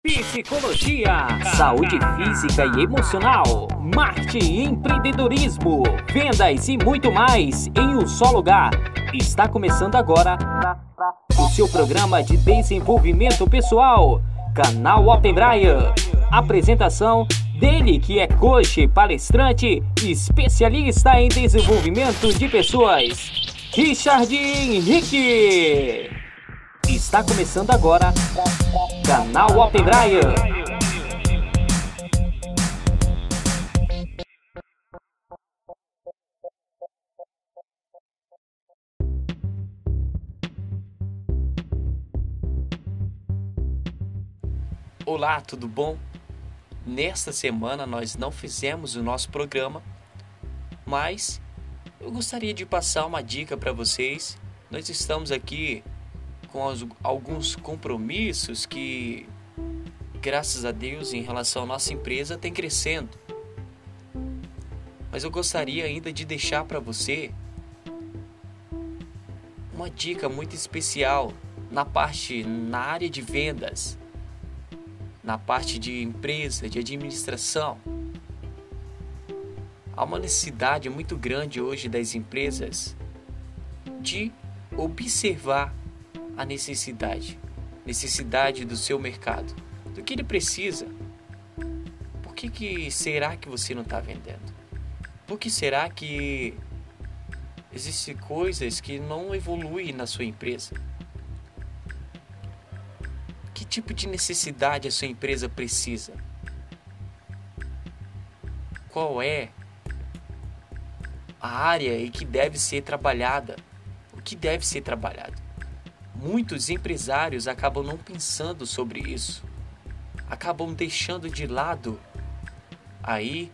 Psicologia, saúde física e emocional, marketing, empreendedorismo, vendas e muito mais em um só lugar. Está começando agora o seu programa de desenvolvimento pessoal, canal Open Brian. Apresentação dele que é coach, palestrante especialista em desenvolvimento de pessoas, Richard Henrique. Está começando agora Canal Open Brian. Olá, tudo bom? Nesta semana nós não fizemos o nosso programa, mas eu gostaria de passar uma dica para vocês. Nós estamos aqui com alguns compromissos que, graças a Deus, em relação à nossa empresa, tem crescendo. Mas eu gostaria ainda de deixar para você uma dica muito especial na parte na área de vendas, na parte de empresa, de administração. Há uma necessidade muito grande hoje das empresas de observar a necessidade, necessidade do seu mercado, do que ele precisa. Por que, que será que você não está vendendo? Por que será que existem coisas que não evoluem na sua empresa? Que tipo de necessidade a sua empresa precisa? Qual é a área em que deve ser trabalhada? O que deve ser trabalhado? Muitos empresários acabam não pensando sobre isso, acabam deixando de lado aí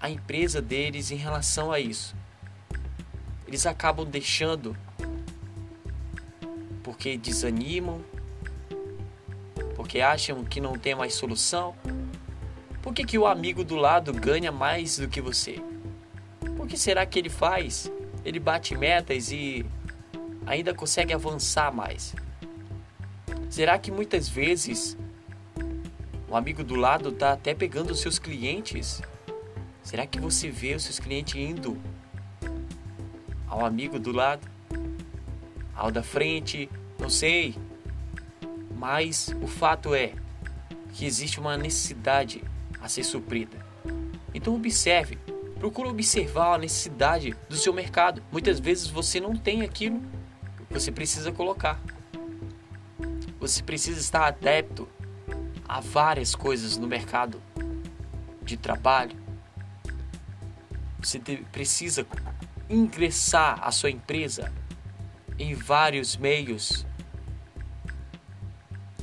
a empresa deles em relação a isso. Eles acabam deixando porque desanimam, porque acham que não tem mais solução. Por que, que o amigo do lado ganha mais do que você? Por que será que ele faz? Ele bate metas e ainda consegue avançar mais? Será que muitas vezes o amigo do lado está até pegando os seus clientes? Será que você vê os seus clientes indo ao amigo do lado? Ao da frente? Não sei. Mas o fato é que existe uma necessidade a ser suprida. Então observe, procure observar a necessidade do seu mercado. Muitas vezes você não tem aquilo você precisa colocar. Você precisa estar adepto a várias coisas no mercado de trabalho. Você precisa ingressar a sua empresa em vários meios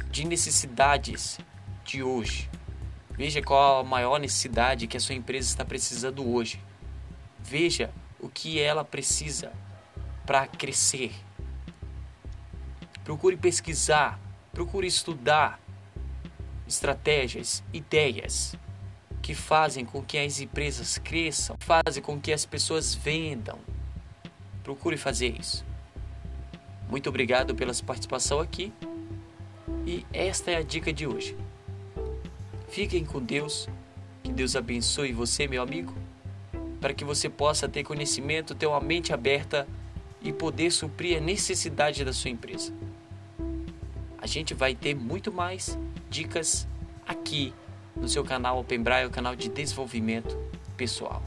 de necessidades de hoje. Veja qual a maior necessidade que a sua empresa está precisando hoje. Veja o que ela precisa para crescer Procure pesquisar, procure estudar estratégias, ideias que fazem com que as empresas cresçam, fazem com que as pessoas vendam. Procure fazer isso. Muito obrigado pela sua participação aqui. E esta é a dica de hoje. Fiquem com Deus. Que Deus abençoe você, meu amigo, para que você possa ter conhecimento, ter uma mente aberta e poder suprir a necessidade da sua empresa. A gente vai ter muito mais dicas aqui no seu canal Open Braille, o canal de desenvolvimento pessoal.